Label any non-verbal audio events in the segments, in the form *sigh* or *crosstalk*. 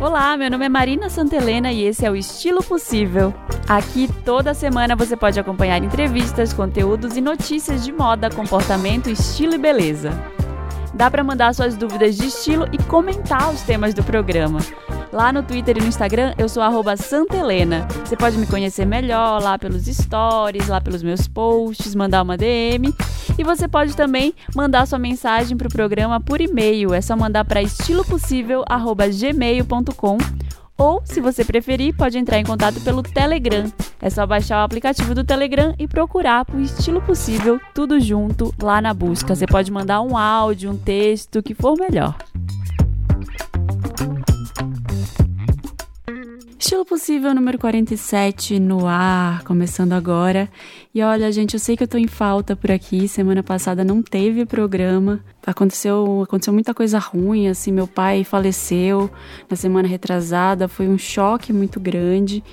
Olá, meu nome é Marina Santelena e esse é o Estilo Possível. Aqui toda semana você pode acompanhar entrevistas, conteúdos e notícias de moda, comportamento, estilo e beleza. Dá para mandar suas dúvidas de estilo e comentar os temas do programa. Lá no Twitter e no Instagram eu sou Santelena. Você pode me conhecer melhor lá pelos stories, lá pelos meus posts, mandar uma DM. E você pode também mandar sua mensagem para o programa por e-mail. É só mandar para estilopossível.gmail.com ou, se você preferir, pode entrar em contato pelo Telegram. É só baixar o aplicativo do Telegram e procurar por estilo possível, tudo junto lá na busca. Você pode mandar um áudio, um texto, o que for melhor. Estilo Possível número 47 no ar, começando agora. E olha, gente, eu sei que eu tô em falta por aqui. Semana passada não teve programa. Aconteceu, aconteceu muita coisa ruim, assim, meu pai faleceu na semana retrasada, foi um choque muito grande.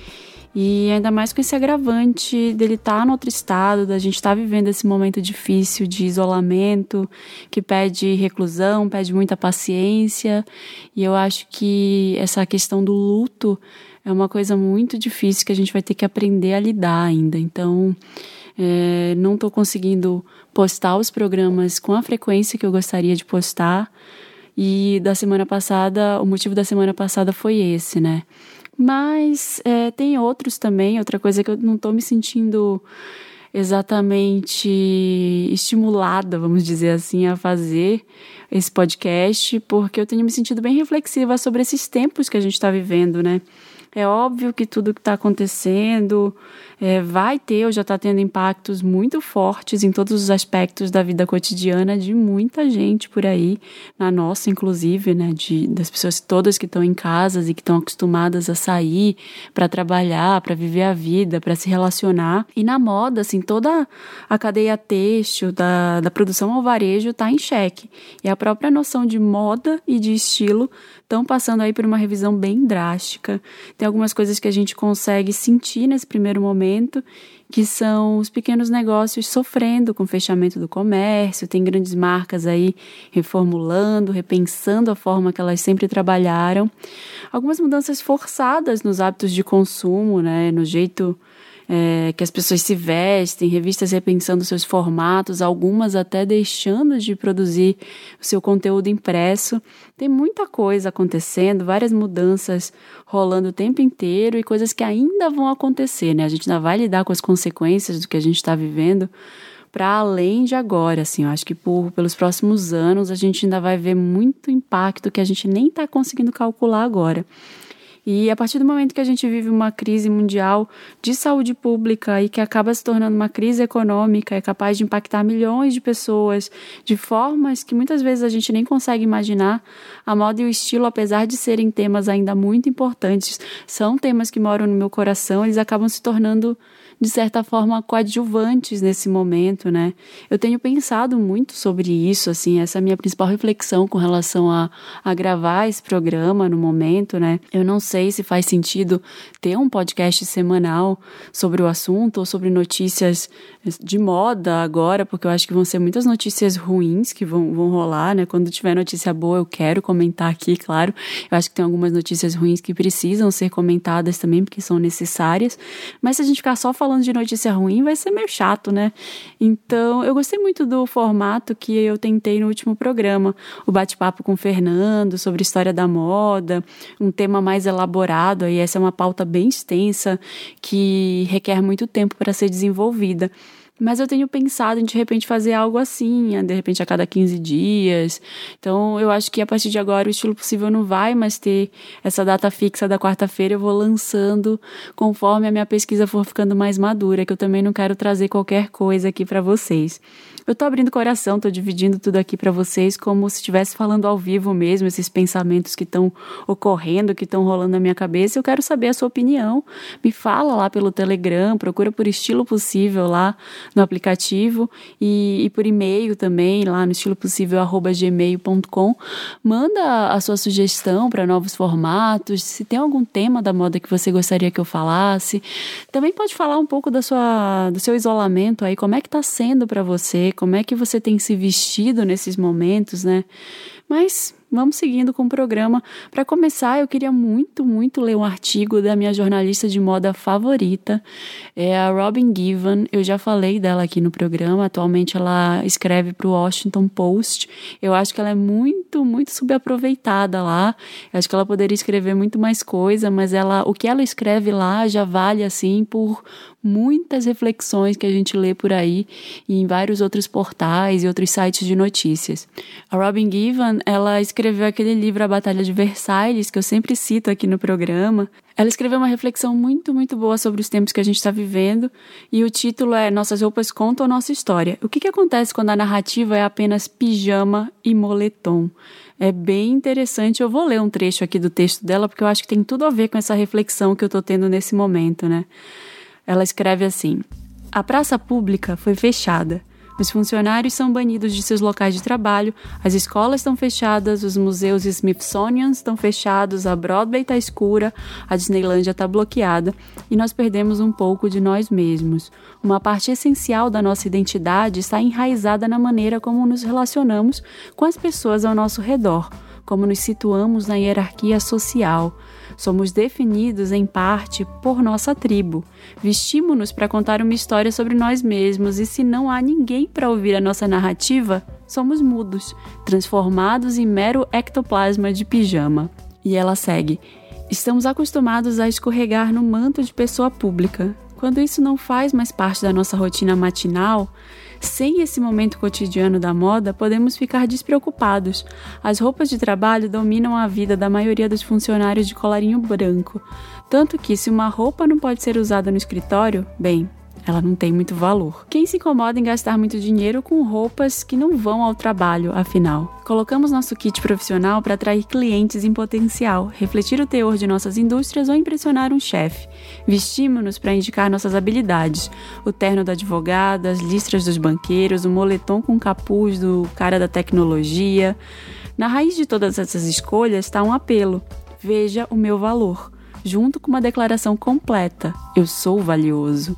E ainda mais com esse agravante dele estar tá no outro estado, da gente estar tá vivendo esse momento difícil de isolamento, que pede reclusão, pede muita paciência. E eu acho que essa questão do luto é uma coisa muito difícil que a gente vai ter que aprender a lidar ainda. Então, é, não estou conseguindo postar os programas com a frequência que eu gostaria de postar. E da semana passada, o motivo da semana passada foi esse, né? Mas é, tem outros também, outra coisa que eu não estou me sentindo exatamente estimulada, vamos dizer assim, a fazer esse podcast, porque eu tenho me sentido bem reflexiva sobre esses tempos que a gente está vivendo, né? É óbvio que tudo que está acontecendo é, vai ter ou já está tendo impactos muito fortes em todos os aspectos da vida cotidiana de muita gente por aí, na nossa inclusive, né, de, das pessoas todas que estão em casas e que estão acostumadas a sair para trabalhar, para viver a vida, para se relacionar. E na moda, assim, toda a cadeia têxtil da, da produção ao varejo está em xeque. E a própria noção de moda e de estilo estão passando aí por uma revisão bem drástica. Tem algumas coisas que a gente consegue sentir nesse primeiro momento, que são os pequenos negócios sofrendo com o fechamento do comércio, tem grandes marcas aí reformulando, repensando a forma que elas sempre trabalharam. Algumas mudanças forçadas nos hábitos de consumo, né, no jeito é, que as pessoas se vestem, revistas repensando seus formatos, algumas até deixando de produzir o seu conteúdo impresso. Tem muita coisa acontecendo, várias mudanças rolando o tempo inteiro e coisas que ainda vão acontecer, né? A gente ainda vai lidar com as consequências do que a gente está vivendo para além de agora, assim, eu acho que por, pelos próximos anos a gente ainda vai ver muito impacto que a gente nem está conseguindo calcular agora. E a partir do momento que a gente vive uma crise mundial de saúde pública e que acaba se tornando uma crise econômica, é capaz de impactar milhões de pessoas de formas que muitas vezes a gente nem consegue imaginar, a moda e o estilo, apesar de serem temas ainda muito importantes, são temas que moram no meu coração, eles acabam se tornando de certa forma, coadjuvantes nesse momento, né? Eu tenho pensado muito sobre isso, assim, essa é a minha principal reflexão com relação a, a gravar esse programa no momento, né? Eu não sei se faz sentido ter um podcast semanal sobre o assunto ou sobre notícias de moda agora, porque eu acho que vão ser muitas notícias ruins que vão, vão rolar, né? Quando tiver notícia boa, eu quero comentar aqui, claro. Eu acho que tem algumas notícias ruins que precisam ser comentadas também, porque são necessárias. Mas se a gente ficar só falando falando de notícia ruim vai ser meio chato, né? Então, eu gostei muito do formato que eu tentei no último programa, o bate-papo com o Fernando sobre história da moda, um tema mais elaborado, aí essa é uma pauta bem extensa que requer muito tempo para ser desenvolvida. Mas eu tenho pensado em de repente fazer algo assim, de repente a cada 15 dias. Então eu acho que a partir de agora o estilo possível não vai mais ter essa data fixa da quarta-feira. Eu vou lançando conforme a minha pesquisa for ficando mais madura, que eu também não quero trazer qualquer coisa aqui para vocês. Eu tô abrindo coração, tô dividindo tudo aqui para vocês como se estivesse falando ao vivo mesmo, esses pensamentos que estão ocorrendo, que estão rolando na minha cabeça. Eu quero saber a sua opinião. Me fala lá pelo Telegram, procura por estilo possível lá no aplicativo e, e por e-mail também, lá no estilo possível gmail.com. Manda a sua sugestão para novos formatos, se tem algum tema da moda que você gostaria que eu falasse. Também pode falar um pouco da sua, do seu isolamento aí, como é que está sendo para você, como é que você tem se vestido nesses momentos, né? Mas vamos seguindo com o programa. Para começar, eu queria muito, muito ler um artigo da minha jornalista de moda favorita, é a Robin Given. Eu já falei dela aqui no programa. Atualmente ela escreve para o Washington Post. Eu acho que ela é muito, muito subaproveitada lá. Eu acho que ela poderia escrever muito mais coisa, mas ela, o que ela escreve lá já vale assim por muitas reflexões que a gente lê por aí e em vários outros portais e outros sites de notícias. A Robin Given, ela escreveu aquele livro A Batalha de Versailles, que eu sempre cito aqui no programa. Ela escreveu uma reflexão muito, muito boa sobre os tempos que a gente está vivendo e o título é Nossas roupas contam nossa história. O que, que acontece quando a narrativa é apenas pijama e moletom? É bem interessante. Eu vou ler um trecho aqui do texto dela porque eu acho que tem tudo a ver com essa reflexão que eu estou tendo nesse momento, né? Ela escreve assim: A praça pública foi fechada. Os funcionários são banidos de seus locais de trabalho, as escolas estão fechadas, os museus Smithsonian estão fechados, a Broadway está escura, a Disneylândia está bloqueada e nós perdemos um pouco de nós mesmos. Uma parte essencial da nossa identidade está enraizada na maneira como nos relacionamos com as pessoas ao nosso redor, como nos situamos na hierarquia social. Somos definidos, em parte, por nossa tribo. Vestimos-nos para contar uma história sobre nós mesmos, e se não há ninguém para ouvir a nossa narrativa, somos mudos, transformados em mero ectoplasma de pijama. E ela segue: Estamos acostumados a escorregar no manto de pessoa pública. Quando isso não faz mais parte da nossa rotina matinal, sem esse momento cotidiano da moda, podemos ficar despreocupados. As roupas de trabalho dominam a vida da maioria dos funcionários de colarinho branco. Tanto que, se uma roupa não pode ser usada no escritório, bem, ela não tem muito valor. Quem se incomoda em gastar muito dinheiro com roupas que não vão ao trabalho, afinal? Colocamos nosso kit profissional para atrair clientes em potencial, refletir o teor de nossas indústrias ou impressionar um chefe. Vestimos-nos para indicar nossas habilidades: o terno da advogada, as listras dos banqueiros, o moletom com capuz do cara da tecnologia. Na raiz de todas essas escolhas está um apelo: veja o meu valor, junto com uma declaração completa: eu sou valioso.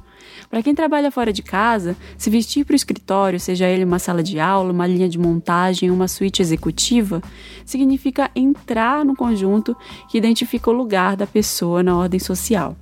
Para quem trabalha fora de casa, se vestir para o escritório, seja ele uma sala de aula, uma linha de montagem, uma suíte executiva, significa entrar no conjunto que identifica o lugar da pessoa na ordem social.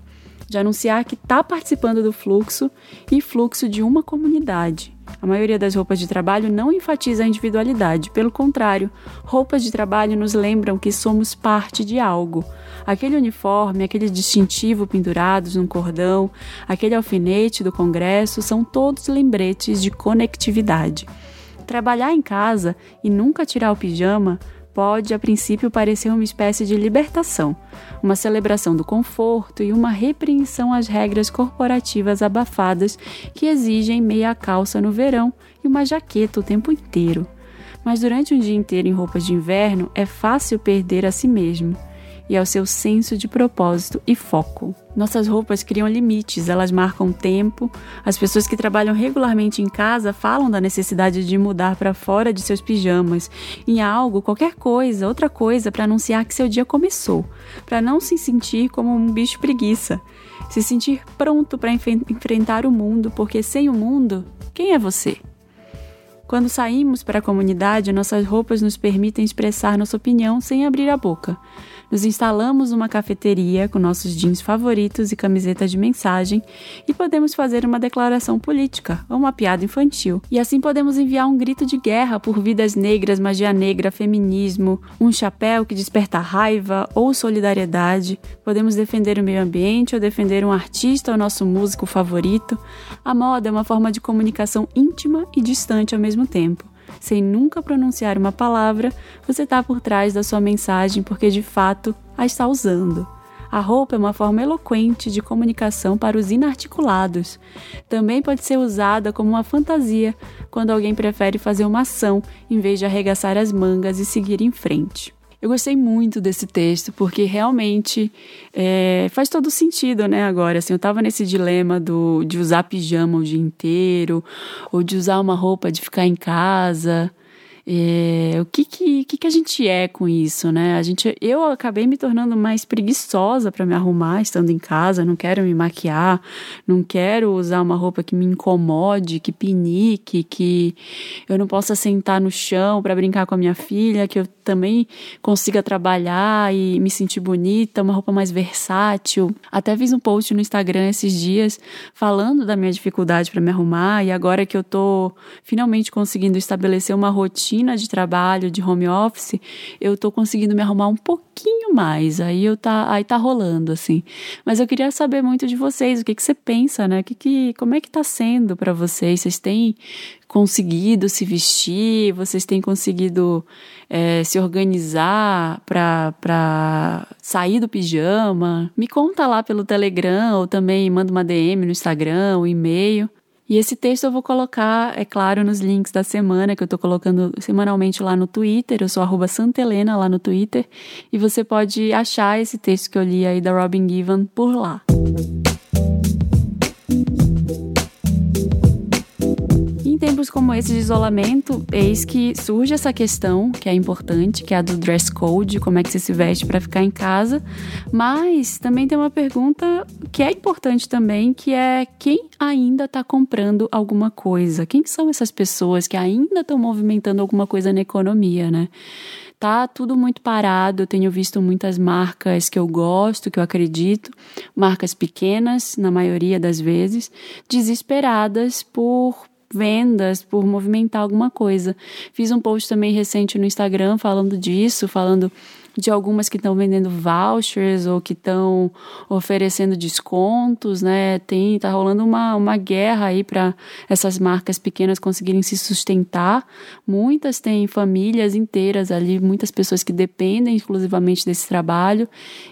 De anunciar que está participando do fluxo e fluxo de uma comunidade. A maioria das roupas de trabalho não enfatiza a individualidade, pelo contrário, roupas de trabalho nos lembram que somos parte de algo, Aquele uniforme, aquele distintivo pendurados num cordão, aquele alfinete do Congresso são todos lembretes de conectividade. Trabalhar em casa e nunca tirar o pijama pode, a princípio, parecer uma espécie de libertação, uma celebração do conforto e uma repreensão às regras corporativas abafadas que exigem meia calça no verão e uma jaqueta o tempo inteiro. Mas durante um dia inteiro em roupas de inverno é fácil perder a si mesmo e ao seu senso de propósito e foco. Nossas roupas criam limites, elas marcam tempo. As pessoas que trabalham regularmente em casa falam da necessidade de mudar para fora de seus pijamas, em algo, qualquer coisa, outra coisa para anunciar que seu dia começou, para não se sentir como um bicho preguiça, se sentir pronto para enfrentar o mundo, porque sem o mundo, quem é você? Quando saímos para a comunidade, nossas roupas nos permitem expressar nossa opinião sem abrir a boca. Nos instalamos numa cafeteria com nossos jeans favoritos e camiseta de mensagem e podemos fazer uma declaração política ou uma piada infantil. E assim podemos enviar um grito de guerra por vidas negras, magia negra, feminismo, um chapéu que desperta raiva ou solidariedade. Podemos defender o meio ambiente ou defender um artista ou nosso músico favorito. A moda é uma forma de comunicação íntima e distante ao mesmo tempo sem nunca pronunciar uma palavra, você está por trás da sua mensagem porque de fato a está usando. A roupa é uma forma eloquente de comunicação para os inarticulados. Também pode ser usada como uma fantasia quando alguém prefere fazer uma ação em vez de arregaçar as mangas e seguir em frente. Eu gostei muito desse texto, porque realmente é, faz todo sentido, né? Agora, assim, eu tava nesse dilema do, de usar pijama o dia inteiro, ou de usar uma roupa de ficar em casa. É, o que, que, que, a gente é com isso, né? A gente, eu acabei me tornando mais preguiçosa para me arrumar estando em casa, não quero me maquiar, não quero usar uma roupa que me incomode, que pinique, que eu não possa sentar no chão para brincar com a minha filha, que eu também consiga trabalhar e me sentir bonita, uma roupa mais versátil. Até fiz um post no Instagram esses dias falando da minha dificuldade para me arrumar e agora que eu tô finalmente conseguindo estabelecer uma rotina rotina de trabalho, de home office, eu tô conseguindo me arrumar um pouquinho mais. Aí eu tá, aí tá rolando assim. Mas eu queria saber muito de vocês, o que que você pensa, né? Que que como é que tá sendo para vocês? Vocês têm conseguido se vestir? Vocês têm conseguido é, se organizar para sair do pijama? Me conta lá pelo Telegram ou também manda uma DM no Instagram, um e-mail. E esse texto eu vou colocar, é claro, nos links da semana, que eu estou colocando semanalmente lá no Twitter. Eu sou Santelena lá no Twitter. E você pode achar esse texto que eu li aí da Robin Given por lá. Tempos como esse de isolamento, eis que surge essa questão, que é importante, que é a do dress code, como é que você se veste para ficar em casa. Mas também tem uma pergunta que é importante também, que é quem ainda está comprando alguma coisa? Quem são essas pessoas que ainda estão movimentando alguma coisa na economia, né? tá tudo muito parado. Eu tenho visto muitas marcas que eu gosto, que eu acredito, marcas pequenas, na maioria das vezes, desesperadas por vendas, por movimentar alguma coisa. Fiz um post também recente no Instagram falando disso, falando de algumas que estão vendendo vouchers ou que estão oferecendo descontos, né? Tem tá rolando uma, uma guerra aí para essas marcas pequenas conseguirem se sustentar. Muitas têm famílias inteiras ali, muitas pessoas que dependem exclusivamente desse trabalho.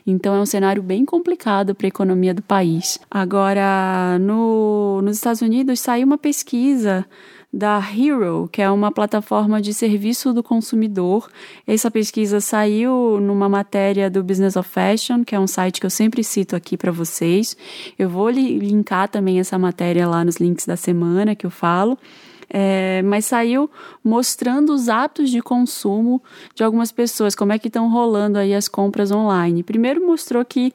Então é um cenário bem complicado para a economia do país. Agora, no, nos Estados Unidos saiu uma pesquisa da Hero, que é uma plataforma de serviço do consumidor. Essa pesquisa saiu numa matéria do Business of Fashion, que é um site que eu sempre cito aqui para vocês. Eu vou linkar também essa matéria lá nos links da semana que eu falo é, mas saiu mostrando os hábitos de consumo de algumas pessoas, como é que estão rolando aí as compras online. Primeiro mostrou que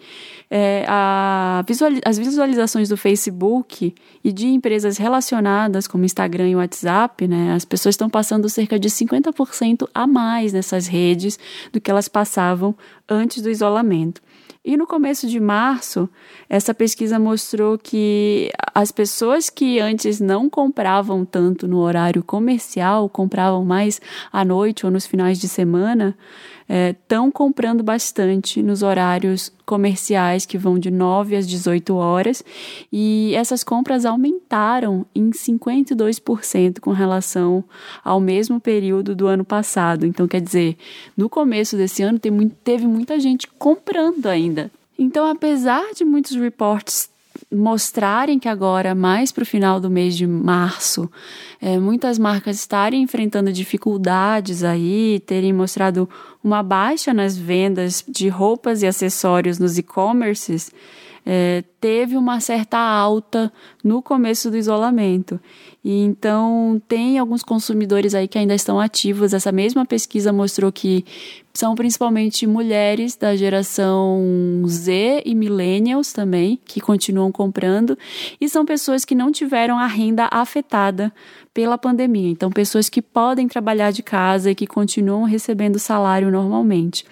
é, a as visualizações do Facebook e de empresas relacionadas como Instagram e WhatsApp, né, as pessoas estão passando cerca de 50% a mais nessas redes do que elas passavam antes do isolamento. E no começo de março, essa pesquisa mostrou que as pessoas que antes não compravam tanto no horário comercial, compravam mais à noite ou nos finais de semana, estão é, comprando bastante nos horários comerciais que vão de 9 às 18 horas e essas compras aumentaram em 52% com relação ao mesmo período do ano passado. Então, quer dizer, no começo desse ano teve muita gente comprando ainda. Então, apesar de muitos reportes mostrarem que agora, mais para o final do mês de março, é, muitas marcas estarem enfrentando dificuldades aí, terem mostrado uma baixa nas vendas de roupas e acessórios nos e-commerces, é, teve uma certa alta no começo do isolamento. E então tem alguns consumidores aí que ainda estão ativos. Essa mesma pesquisa mostrou que são principalmente mulheres da geração Z e millennials também que continuam comprando e são pessoas que não tiveram a renda afetada pela pandemia. Então pessoas que podem trabalhar de casa e que continuam recebendo salário normalmente,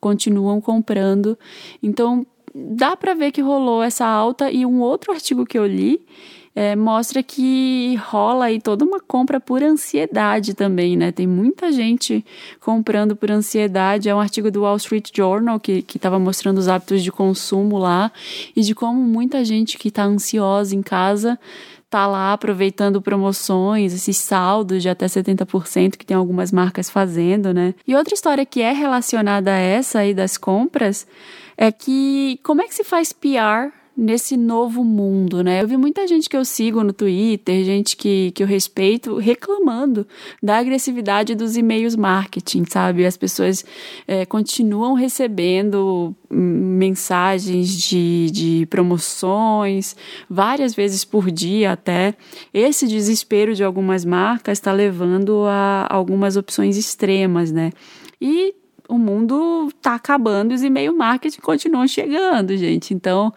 continuam comprando. Então dá para ver que rolou essa alta e um outro artigo que eu li é, mostra que rola aí toda uma compra por ansiedade também, né? Tem muita gente comprando por ansiedade. É um artigo do Wall Street Journal que estava mostrando os hábitos de consumo lá e de como muita gente que está ansiosa em casa tá lá aproveitando promoções, esses saldos de até 70% que tem algumas marcas fazendo, né? E outra história que é relacionada a essa aí das compras é que como é que se faz PR nesse novo mundo, né? Eu vi muita gente que eu sigo no Twitter, gente que, que eu respeito, reclamando da agressividade dos e-mails marketing, sabe? As pessoas é, continuam recebendo mensagens de, de promoções várias vezes por dia até. Esse desespero de algumas marcas está levando a algumas opções extremas, né? E o mundo está acabando e os e-mail marketing continuam chegando, gente. Então,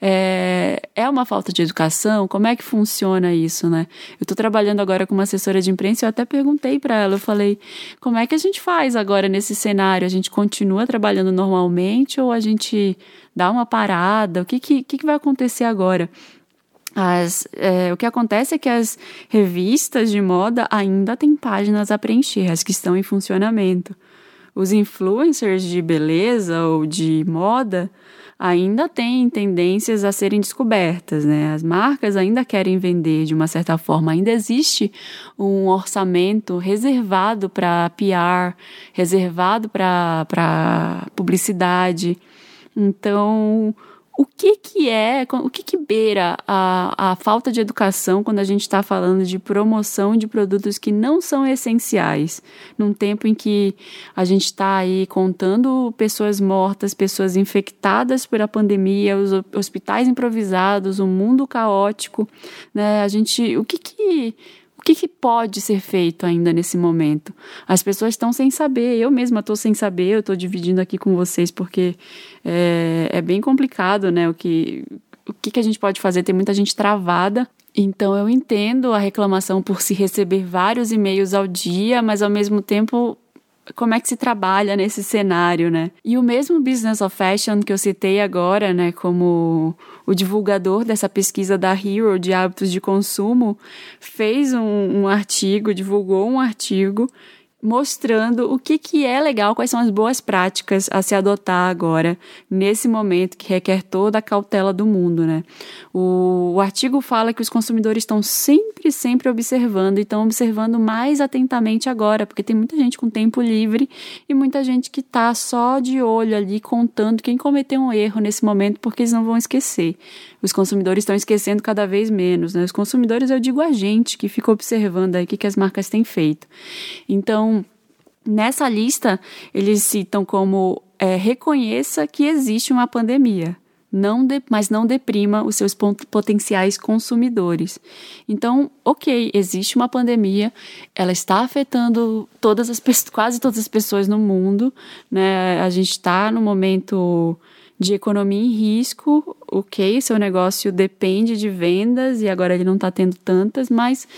é, é uma falta de educação? Como é que funciona isso, né? Eu estou trabalhando agora com uma assessora de imprensa eu até perguntei para ela, eu falei, como é que a gente faz agora nesse cenário? A gente continua trabalhando normalmente ou a gente dá uma parada? O que, que, que vai acontecer agora? As, é, o que acontece é que as revistas de moda ainda têm páginas a preencher, as que estão em funcionamento os influencers de beleza ou de moda ainda têm tendências a serem descobertas, né? As marcas ainda querem vender de uma certa forma, ainda existe um orçamento reservado para PR, reservado para publicidade. Então, o que que é, o que que beira a, a falta de educação quando a gente está falando de promoção de produtos que não são essenciais, num tempo em que a gente está aí contando pessoas mortas, pessoas infectadas por a pandemia, os hospitais improvisados, um mundo caótico, né? A gente, o que que que, que pode ser feito ainda nesse momento? As pessoas estão sem saber, eu mesma estou sem saber, eu estou dividindo aqui com vocês porque é, é bem complicado, né? O que, o que, que a gente pode fazer? Tem muita gente travada. Então eu entendo a reclamação por se receber vários e-mails ao dia, mas ao mesmo tempo como é que se trabalha nesse cenário, né? E o mesmo Business of Fashion que eu citei agora, né, como o divulgador dessa pesquisa da Hero de hábitos de consumo, fez um, um artigo, divulgou um artigo mostrando o que, que é legal, quais são as boas práticas a se adotar agora, nesse momento que requer toda a cautela do mundo, né? O, o artigo fala que os consumidores estão sempre, sempre observando e estão observando mais atentamente agora, porque tem muita gente com tempo livre e muita gente que está só de olho ali, contando quem cometeu um erro nesse momento, porque eles não vão esquecer. Os consumidores estão esquecendo cada vez menos, né? Os consumidores, eu digo a gente, que fica observando aí o que, que as marcas têm feito. Então, Nessa lista, eles citam como é, reconheça que existe uma pandemia, não de, mas não deprima os seus potenciais consumidores. Então, ok, existe uma pandemia, ela está afetando todas as quase todas as pessoas no mundo, né? A gente está no momento de economia em risco, ok, seu negócio depende de vendas e agora ele não está tendo tantas, mas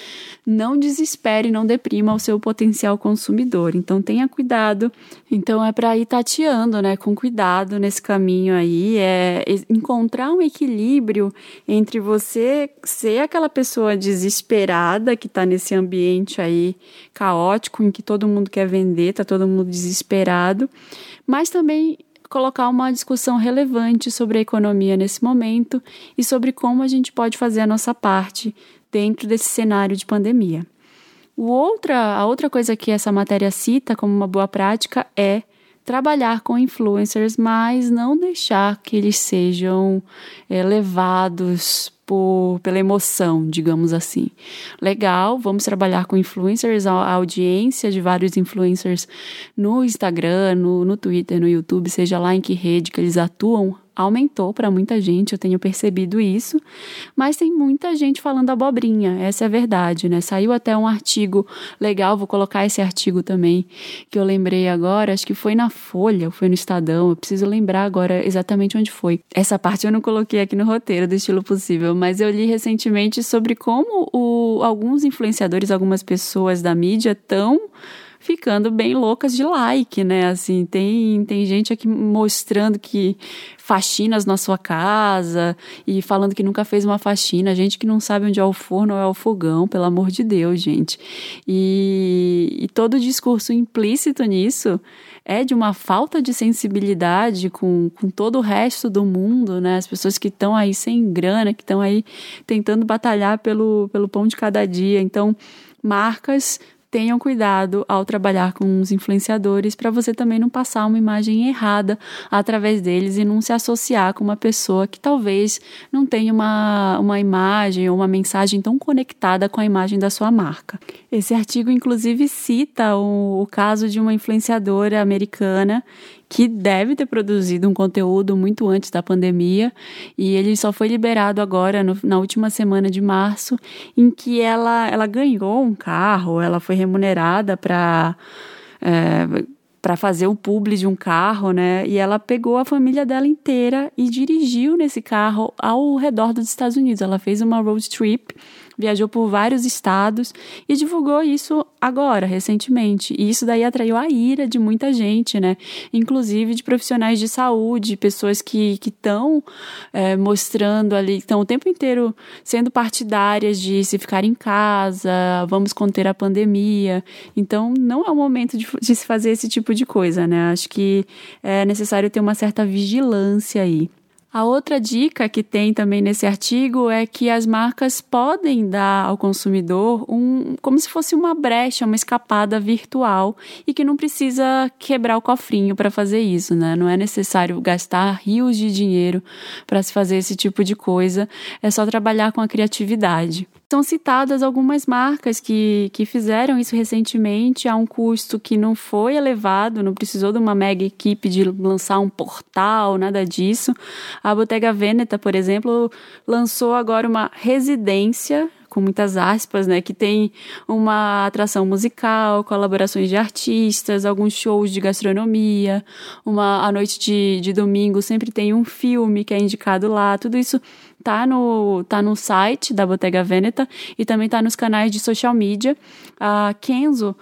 não desespere, não deprima o seu potencial consumidor. Então tenha cuidado. Então é para ir tateando, né, com cuidado nesse caminho aí, é encontrar um equilíbrio entre você ser aquela pessoa desesperada que está nesse ambiente aí caótico em que todo mundo quer vender, tá todo mundo desesperado, mas também colocar uma discussão relevante sobre a economia nesse momento e sobre como a gente pode fazer a nossa parte dentro desse cenário de pandemia. O outra, a outra coisa que essa matéria cita como uma boa prática é trabalhar com influencers, mas não deixar que eles sejam é, levados por, pela emoção, digamos assim. Legal, vamos trabalhar com influencers, a, audiência de vários influencers no Instagram, no, no Twitter, no YouTube, seja lá em que rede que eles atuam, aumentou para muita gente, eu tenho percebido isso, mas tem muita gente falando abobrinha, essa é a verdade, né? Saiu até um artigo legal, vou colocar esse artigo também, que eu lembrei agora, acho que foi na Folha, foi no Estadão, eu preciso lembrar agora exatamente onde foi. Essa parte eu não coloquei aqui no roteiro do estilo possível, mas eu li recentemente sobre como o, alguns influenciadores, algumas pessoas da mídia estão ficando bem loucas de like, né? Assim, tem, tem gente aqui mostrando que faxinas na sua casa e falando que nunca fez uma faxina, gente que não sabe onde é o forno ou é o fogão, pelo amor de Deus, gente. E, e todo o discurso implícito nisso é de uma falta de sensibilidade com, com todo o resto do mundo, né? As pessoas que estão aí sem grana, que estão aí tentando batalhar pelo, pelo pão de cada dia. Então, marcas tenham cuidado ao trabalhar com os influenciadores para você também não passar uma imagem errada através deles e não se associar com uma pessoa que talvez não tenha uma, uma imagem ou uma mensagem tão conectada com a imagem da sua marca. Esse artigo, inclusive, cita o, o caso de uma influenciadora americana que deve ter produzido um conteúdo muito antes da pandemia e ele só foi liberado agora no, na última semana de março, em que ela, ela ganhou um carro, ela foi remunerada para é, para fazer um publi de um carro, né? E ela pegou a família dela inteira e dirigiu nesse carro ao redor dos Estados Unidos. Ela fez uma road trip viajou por vários estados e divulgou isso agora, recentemente. E isso daí atraiu a ira de muita gente, né? Inclusive de profissionais de saúde, pessoas que estão é, mostrando ali, estão o tempo inteiro sendo partidárias de se ficar em casa, vamos conter a pandemia. Então, não é o momento de, de se fazer esse tipo de coisa, né? Acho que é necessário ter uma certa vigilância aí. A outra dica que tem também nesse artigo é que as marcas podem dar ao consumidor um, como se fosse uma brecha, uma escapada virtual e que não precisa quebrar o cofrinho para fazer isso, né? Não é necessário gastar rios de dinheiro para se fazer esse tipo de coisa, é só trabalhar com a criatividade. São citadas algumas marcas que, que fizeram isso recentemente a um custo que não foi elevado, não precisou de uma mega equipe de lançar um portal, nada disso. A Bottega Veneta, por exemplo, lançou agora uma residência com muitas aspas, né, que tem uma atração musical, colaborações de artistas, alguns shows de gastronomia, uma a noite de, de domingo sempre tem um filme que é indicado lá, tudo isso tá no, tá no site da Bottega Veneta e também tá nos canais de social media. A Kenzo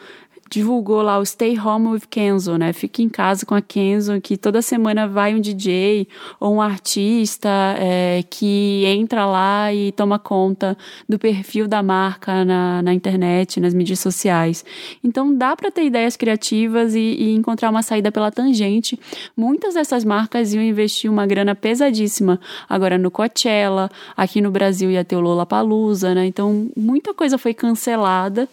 divulgou lá o Stay Home with Kenzo, né? Fique em casa com a Kenzo, que toda semana vai um DJ ou um artista é, que entra lá e toma conta do perfil da marca na, na internet, nas mídias sociais. Então dá para ter ideias criativas e, e, encontrar uma saída pela tangente. Muitas dessas marcas iam investir uma grana pesadíssima agora no Coachella, aqui no Brasil ia ter o Lollapalooza, né? Então muita coisa foi cancelada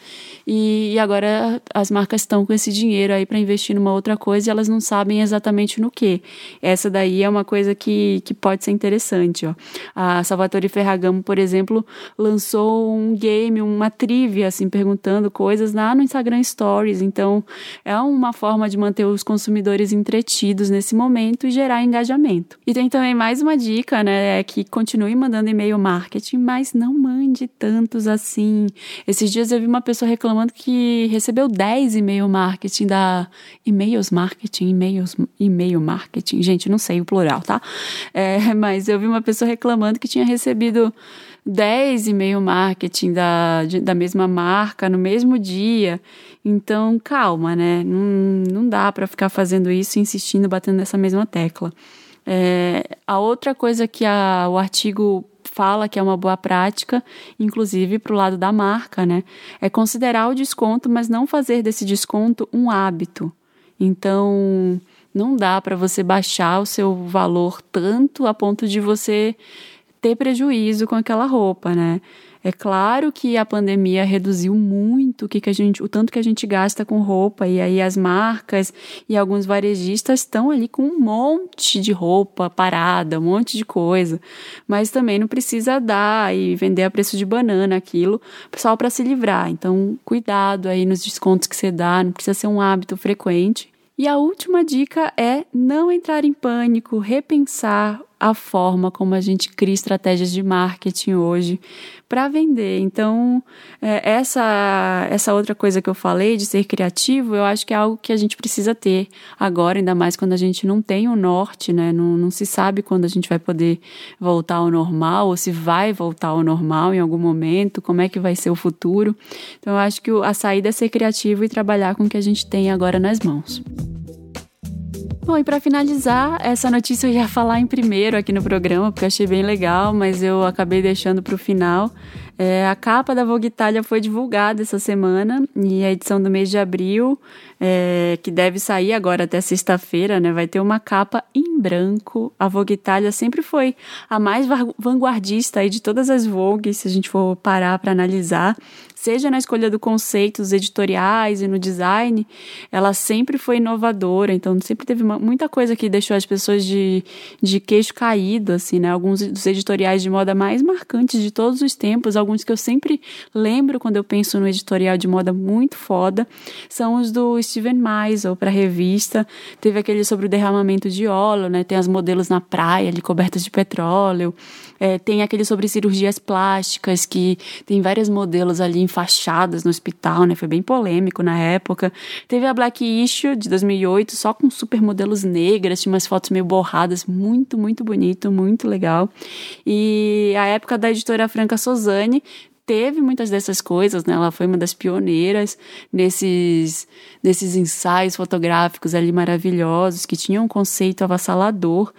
e, e agora as marcas estão com esse dinheiro aí para investir numa outra coisa e elas não sabem exatamente no que. Essa daí é uma coisa que, que pode ser interessante. Ó. A Salvatore Ferragamo, por exemplo, lançou um game, uma trivia, assim, perguntando coisas lá no Instagram Stories. Então, é uma forma de manter os consumidores entretidos nesse momento e gerar engajamento. E tem também mais uma dica, né? É que continue mandando e-mail marketing, mas não mande tantos assim. Esses dias eu vi uma pessoa reclamando que recebeu 10 10 e-mail marketing da e-mails marketing, e-mails, e-mail marketing, gente, não sei o plural, tá? É, *laughs* mas eu vi uma pessoa reclamando que tinha recebido 10 e-mail marketing da, de, da mesma marca no mesmo dia. Então, calma, né? Não, não dá para ficar fazendo isso, insistindo, batendo nessa mesma tecla. É, a outra coisa que a, o artigo fala que é uma boa prática, inclusive para o lado da marca, né? É considerar o desconto, mas não fazer desse desconto um hábito. Então, não dá para você baixar o seu valor tanto a ponto de você ter prejuízo com aquela roupa, né? É claro que a pandemia reduziu muito o que, que a gente, o tanto que a gente gasta com roupa e aí as marcas e alguns varejistas estão ali com um monte de roupa parada, um monte de coisa, mas também não precisa dar e vender a preço de banana aquilo só para se livrar. Então, cuidado aí nos descontos que você dá, não precisa ser um hábito frequente. E a última dica é não entrar em pânico, repensar a forma como a gente cria estratégias de marketing hoje para vender. Então, é, essa, essa outra coisa que eu falei de ser criativo, eu acho que é algo que a gente precisa ter agora, ainda mais quando a gente não tem o norte, né? Não, não se sabe quando a gente vai poder voltar ao normal, ou se vai voltar ao normal em algum momento, como é que vai ser o futuro. Então, eu acho que a saída é ser criativo e trabalhar com o que a gente tem agora nas mãos. Bom, e para finalizar, essa notícia eu ia falar em primeiro aqui no programa, porque achei bem legal, mas eu acabei deixando para o final. É, a capa da Vogue Itália foi divulgada essa semana e a edição do mês de abril, é, que deve sair agora até sexta-feira, né, vai ter uma capa em branco. A Vogue Itália sempre foi a mais vanguardista aí de todas as Vogues, se a gente for parar para analisar seja na escolha do conceito, dos editoriais e no design, ela sempre foi inovadora, então sempre teve uma, muita coisa que deixou as pessoas de, de queixo caído, assim, né? Alguns dos editoriais de moda mais marcantes de todos os tempos, alguns que eu sempre lembro quando eu penso no editorial de moda muito foda, são os do Steven Meisel para revista. Teve aquele sobre o derramamento de óleo, né? Tem as modelos na praia ali cobertas de petróleo. É, tem aquele sobre cirurgias plásticas, que tem vários modelos ali enfaixadas no hospital, né? Foi bem polêmico na época. Teve a Black Issue de 2008, só com supermodelos negras, tinha umas fotos meio borradas, muito, muito bonito, muito legal. E a época da editora Franca Sozani, teve muitas dessas coisas, né? Ela foi uma das pioneiras nesses, nesses ensaios fotográficos ali maravilhosos, que tinham um conceito avassalador.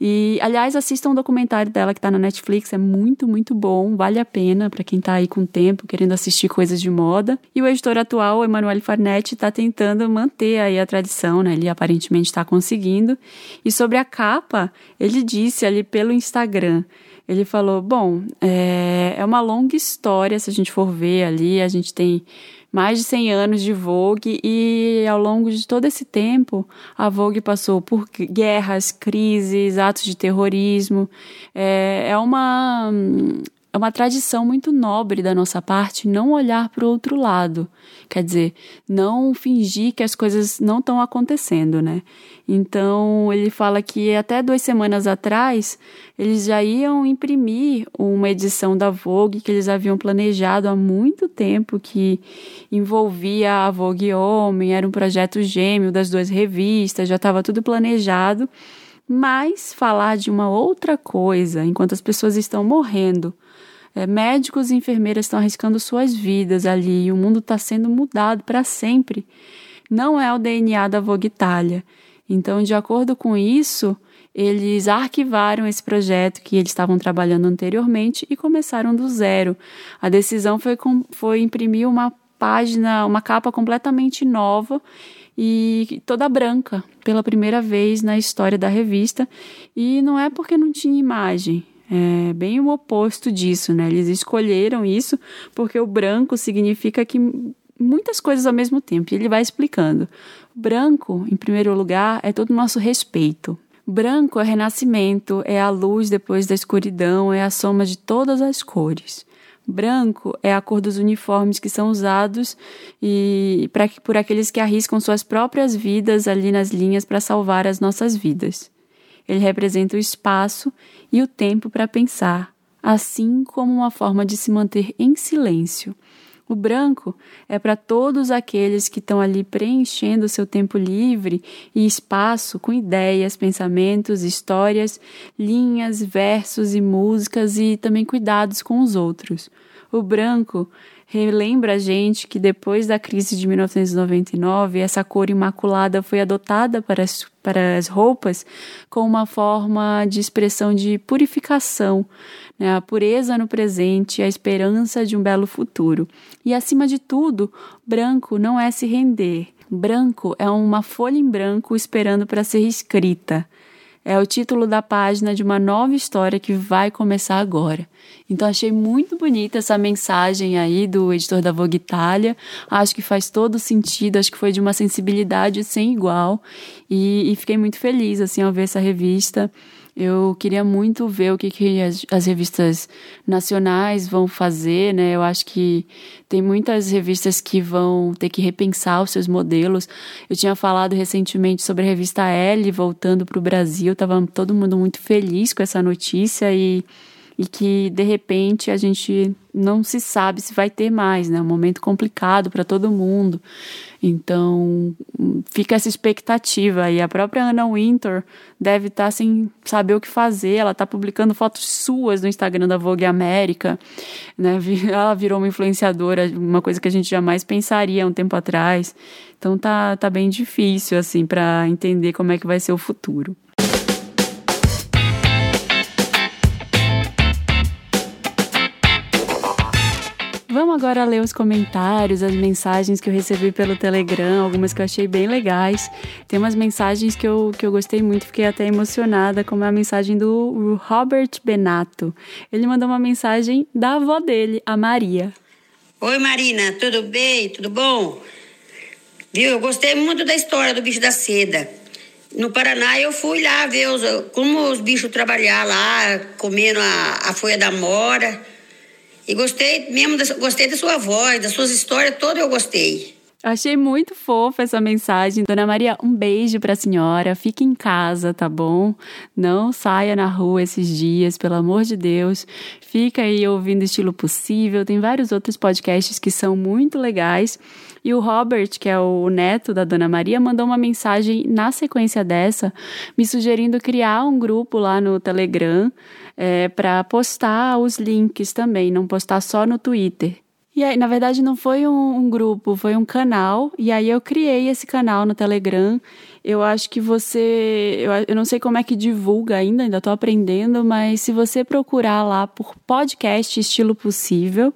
E, aliás, assistam um documentário dela que está na Netflix, é muito, muito bom, vale a pena para quem está aí com tempo, querendo assistir coisas de moda. E o editor atual, Emanuele Farnetti, está tentando manter aí a tradição, né? Ele aparentemente está conseguindo. E sobre a capa, ele disse ali pelo Instagram ele falou: Bom, é, é uma longa história, se a gente for ver ali, a gente tem mais de 100 anos de Vogue e ao longo de todo esse tempo a Vogue passou por guerras, crises, atos de terrorismo. É, é uma é uma tradição muito nobre da nossa parte não olhar para o outro lado. Quer dizer, não fingir que as coisas não estão acontecendo, né? Então, ele fala que até duas semanas atrás, eles já iam imprimir uma edição da Vogue que eles haviam planejado há muito tempo, que envolvia a Vogue Homem, era um projeto gêmeo das duas revistas, já estava tudo planejado. Mas falar de uma outra coisa enquanto as pessoas estão morrendo é, médicos e enfermeiras estão arriscando suas vidas ali e o mundo está sendo mudado para sempre. Não é o DNA da Vogue Itália. Então, de acordo com isso, eles arquivaram esse projeto que eles estavam trabalhando anteriormente e começaram do zero. A decisão foi, foi imprimir uma página, uma capa completamente nova e toda branca, pela primeira vez na história da revista. E não é porque não tinha imagem, é bem o oposto disso, né? Eles escolheram isso porque o branco significa que muitas coisas ao mesmo tempo. E ele vai explicando. Branco, em primeiro lugar, é todo o nosso respeito. Branco é renascimento, é a luz depois da escuridão, é a soma de todas as cores. Branco é a cor dos uniformes que são usados e pra, por aqueles que arriscam suas próprias vidas ali nas linhas para salvar as nossas vidas. Ele representa o espaço e o tempo para pensar, assim como uma forma de se manter em silêncio. O branco é para todos aqueles que estão ali preenchendo o seu tempo livre e espaço com ideias, pensamentos, histórias, linhas, versos e músicas e também cuidados com os outros. O branco relembra a gente que depois da crise de 1999, essa cor imaculada foi adotada para as, para as roupas como uma forma de expressão de purificação, né? a pureza no presente, a esperança de um belo futuro. E acima de tudo, branco não é se render. Branco é uma folha em branco esperando para ser escrita. É o título da página de uma nova história que vai começar agora. Então achei muito bonita essa mensagem aí do editor da Vogue Itália. Acho que faz todo sentido, acho que foi de uma sensibilidade sem igual e, e fiquei muito feliz assim ao ver essa revista. Eu queria muito ver o que, que as, as, revistas nacionais vão fazer, né? Eu acho que tem muitas revistas que vão ter que repensar os seus modelos. Eu tinha falado recentemente sobre a revista L voltando para o Brasil, estava todo mundo muito feliz com essa notícia e e que de repente a gente não se sabe se vai ter mais, né? Um momento complicado para todo mundo. Então, fica essa expectativa e a própria Anna Winter deve estar tá sem saber o que fazer. Ela está publicando fotos suas no Instagram da Vogue América, né? *laughs* Ela virou uma influenciadora, uma coisa que a gente jamais pensaria um tempo atrás. Então tá tá bem difícil assim para entender como é que vai ser o futuro. Vamos agora ler os comentários, as mensagens que eu recebi pelo Telegram, algumas que eu achei bem legais. Tem umas mensagens que eu, que eu gostei muito, fiquei até emocionada, como a mensagem do Robert Benato. Ele mandou uma mensagem da avó dele, a Maria. Oi, Marina, tudo bem? Tudo bom? Viu? Eu gostei muito da história do bicho da seda. No Paraná eu fui lá ver os, como os bichos trabalhar lá, comendo a, a folha da mora. E gostei mesmo, da, gostei da sua voz, das suas histórias todas eu gostei. Achei muito fofa essa mensagem. Dona Maria, um beijo para a senhora. Fique em casa, tá bom? Não saia na rua esses dias, pelo amor de Deus. Fica aí ouvindo Estilo Possível. Tem vários outros podcasts que são muito legais. E o Robert, que é o neto da Dona Maria, mandou uma mensagem na sequência dessa, me sugerindo criar um grupo lá no Telegram é, para postar os links também, não postar só no Twitter. E aí, na verdade, não foi um, um, grupo, foi um canal. E aí eu criei esse canal no Telegram. Eu acho que você. Eu, eu não sei como é que divulga ainda, ainda estou aprendendo, mas se você procurar lá por podcast estilo possível,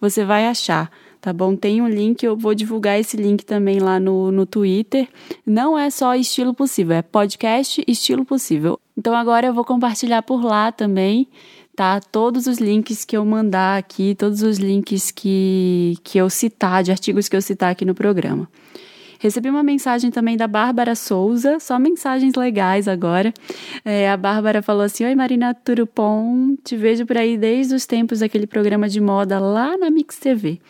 você vai achar tá bom? Tem um link, eu vou divulgar esse link também lá no, no Twitter. Não é só estilo possível, é podcast estilo possível. Então agora eu vou compartilhar por lá também tá? Todos os links que eu mandar aqui, todos os links que, que eu citar, de artigos que eu citar aqui no programa. Recebi uma mensagem também da Bárbara Souza, só mensagens legais agora. É, a Bárbara falou assim: Oi Marina Turupom, te vejo por aí desde os tempos daquele programa de moda lá na Mix TV.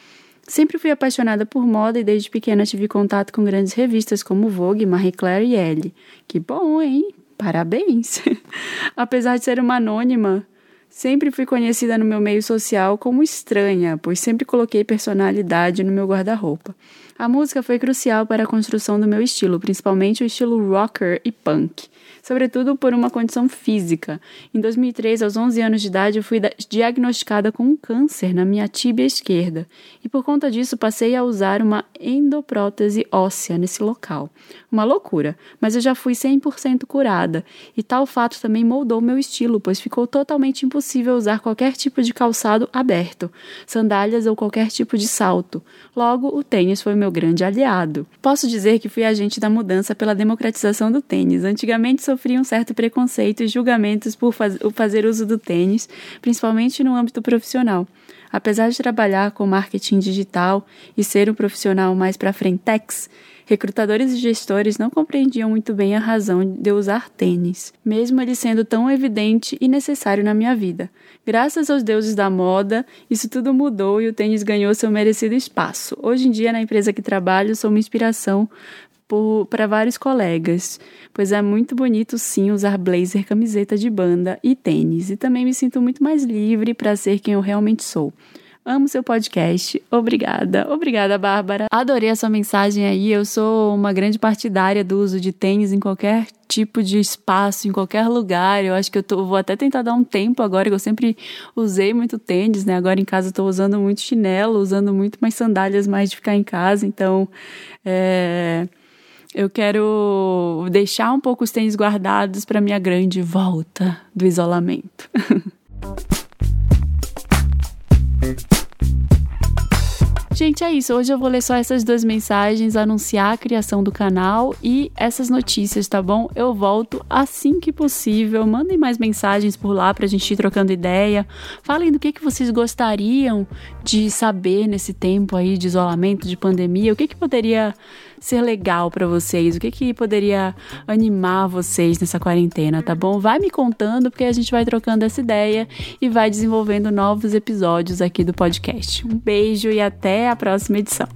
Sempre fui apaixonada por moda e desde pequena tive contato com grandes revistas como Vogue, Marie Claire e Elle. Que bom, hein? Parabéns! *laughs* Apesar de ser uma anônima, Sempre fui conhecida no meu meio social como estranha, pois sempre coloquei personalidade no meu guarda-roupa. A música foi crucial para a construção do meu estilo, principalmente o estilo rocker e punk sobretudo por uma condição física. Em 2003, aos 11 anos de idade, eu fui diagnosticada com um câncer na minha tíbia esquerda e por conta disso passei a usar uma endoprótese óssea nesse local. Uma loucura, mas eu já fui 100% curada e tal fato também moldou meu estilo, pois ficou totalmente impossível usar qualquer tipo de calçado aberto, sandálias ou qualquer tipo de salto. Logo, o tênis foi meu grande aliado. Posso dizer que fui agente da mudança pela democratização do tênis. Antigamente sofria um certo preconceito e julgamentos por faz fazer uso do tênis, principalmente no âmbito profissional. Apesar de trabalhar com marketing digital e ser um profissional mais para frentex, recrutadores e gestores não compreendiam muito bem a razão de eu usar tênis, mesmo ele sendo tão evidente e necessário na minha vida. Graças aos deuses da moda, isso tudo mudou e o tênis ganhou seu merecido espaço. Hoje em dia, na empresa que trabalho, sou uma inspiração para vários colegas, pois é muito bonito sim usar blazer, camiseta de banda e tênis, e também me sinto muito mais livre para ser quem eu realmente sou. Amo seu podcast. Obrigada. Obrigada, Bárbara. Adorei a sua mensagem aí. Eu sou uma grande partidária do uso de tênis em qualquer tipo de espaço, em qualquer lugar. Eu acho que eu tô, vou até tentar dar um tempo agora, que eu sempre usei muito tênis, né? Agora em casa eu tô usando muito chinelo, usando muito mais sandálias mais de ficar em casa. Então, é eu quero deixar um pouco os tênis guardados para minha grande volta do isolamento. *laughs* Gente, é isso. Hoje eu vou ler só essas duas mensagens, anunciar a criação do canal e essas notícias, tá bom? Eu volto assim que possível. Mandem mais mensagens por lá pra gente ir trocando ideia. Falem do que, que vocês gostariam de saber nesse tempo aí de isolamento, de pandemia. O que, que poderia ser legal para vocês? O que, que poderia animar vocês nessa quarentena, tá bom? Vai me contando, porque a gente vai trocando essa ideia e vai desenvolvendo novos episódios aqui do podcast. Um beijo e até a próxima edição.